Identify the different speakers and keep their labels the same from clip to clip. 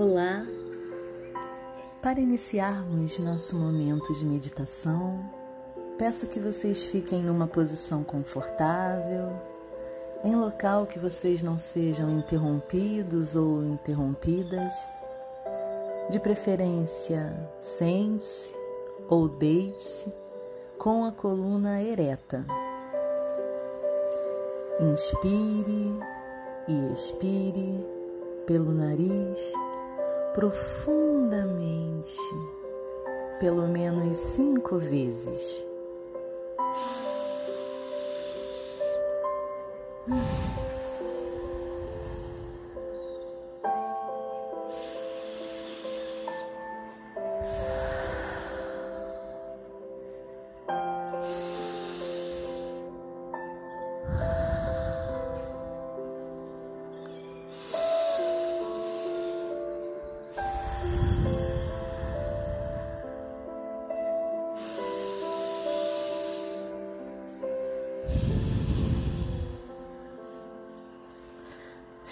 Speaker 1: Olá! Para iniciarmos nosso momento de meditação, peço que vocês fiquem numa posição confortável, em local que vocês não sejam interrompidos ou interrompidas. De preferência, sente-se ou deite-se com a coluna ereta. Inspire e expire pelo nariz profundamente, pelo menos cinco vezes.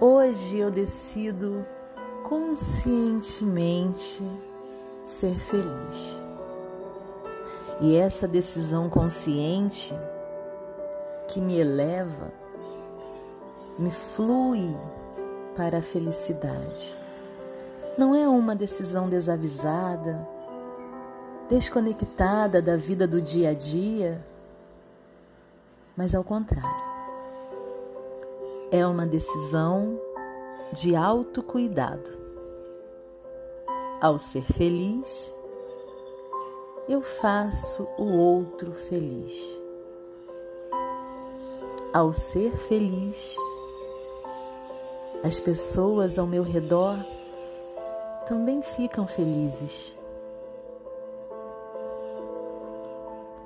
Speaker 1: Hoje eu decido conscientemente ser feliz. E essa decisão consciente que me eleva, me flui para a felicidade. Não é uma decisão desavisada, desconectada da vida do dia a dia, mas ao contrário é uma decisão de autocuidado. Ao ser feliz, eu faço o outro feliz. Ao ser feliz, as pessoas ao meu redor também ficam felizes.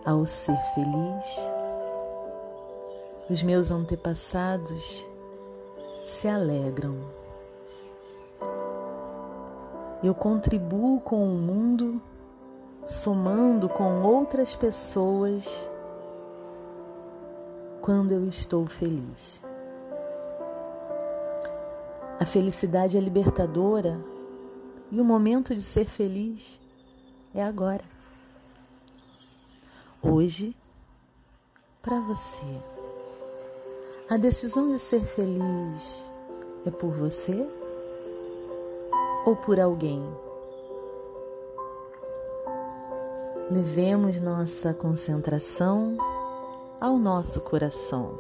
Speaker 1: Ao ser feliz, os meus antepassados se alegram. Eu contribuo com o mundo, somando com outras pessoas quando eu estou feliz. A felicidade é libertadora e o momento de ser feliz é agora. Hoje, para você. A decisão de ser feliz é por você ou por alguém? Levemos nossa concentração ao nosso coração.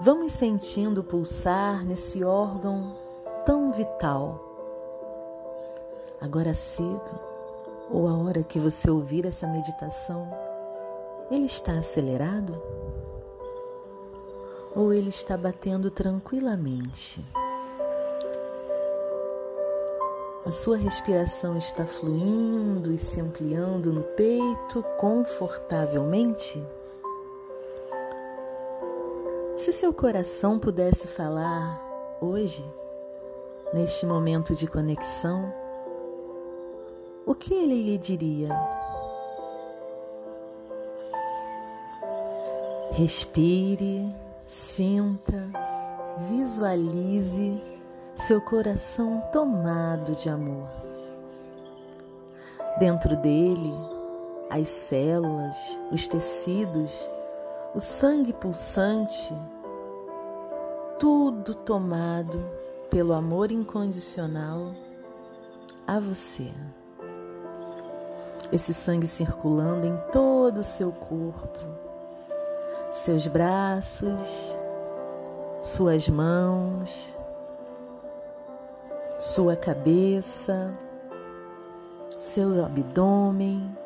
Speaker 1: Vamos sentindo pulsar nesse órgão tão vital. Agora cedo, ou a hora que você ouvir essa meditação, ele está acelerado? Ou ele está batendo tranquilamente? A sua respiração está fluindo e se ampliando no peito confortavelmente? Se seu coração pudesse falar hoje, neste momento de conexão, o que ele lhe diria? Respire Sinta, visualize seu coração tomado de amor. Dentro dele, as células, os tecidos, o sangue pulsante, tudo tomado pelo amor incondicional a você. Esse sangue circulando em todo o seu corpo seus braços, suas mãos, sua cabeça, seu abdômen,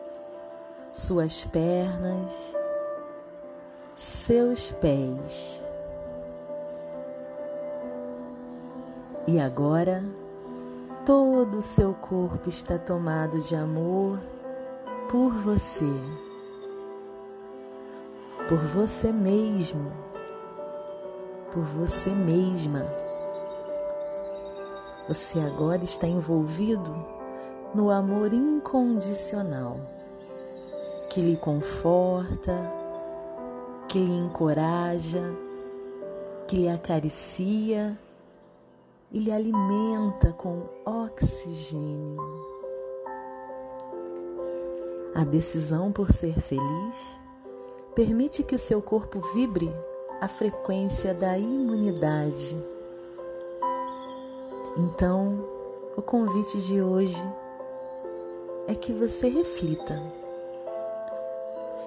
Speaker 1: suas pernas, seus pés. E agora todo o seu corpo está tomado de amor por você, por você mesmo, por você mesma. Você agora está envolvido no amor incondicional que lhe conforta, que lhe encoraja, que lhe acaricia e lhe alimenta com oxigênio. A decisão por ser feliz permite que o seu corpo vibre a frequência da imunidade. Então, o convite de hoje é que você reflita.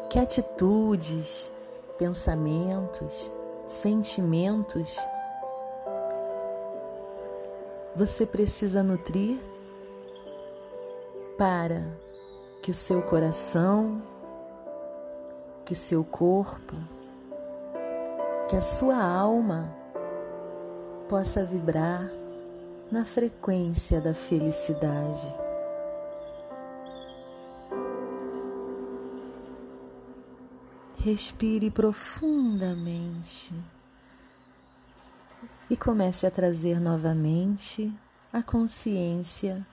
Speaker 1: Que atitudes, pensamentos, sentimentos você precisa nutrir para que o seu coração, que seu corpo, que a sua alma possa vibrar na frequência da felicidade. Respire profundamente e comece a trazer novamente a consciência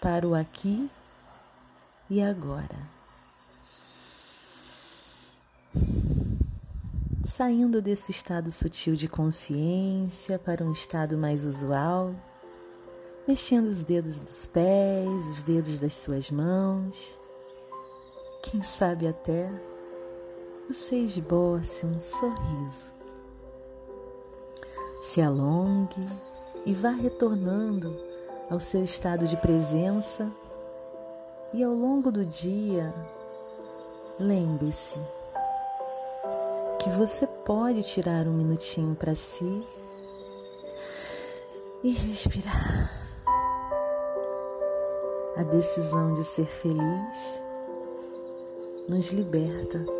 Speaker 1: para o aqui e agora. Saindo desse estado sutil de consciência para um estado mais usual, mexendo os dedos dos pés, os dedos das suas mãos, quem sabe até você esboce um sorriso. Se alongue e vá retornando ao seu estado de presença e ao longo do dia, lembre-se que você pode tirar um minutinho para si e respirar. A decisão de ser feliz nos liberta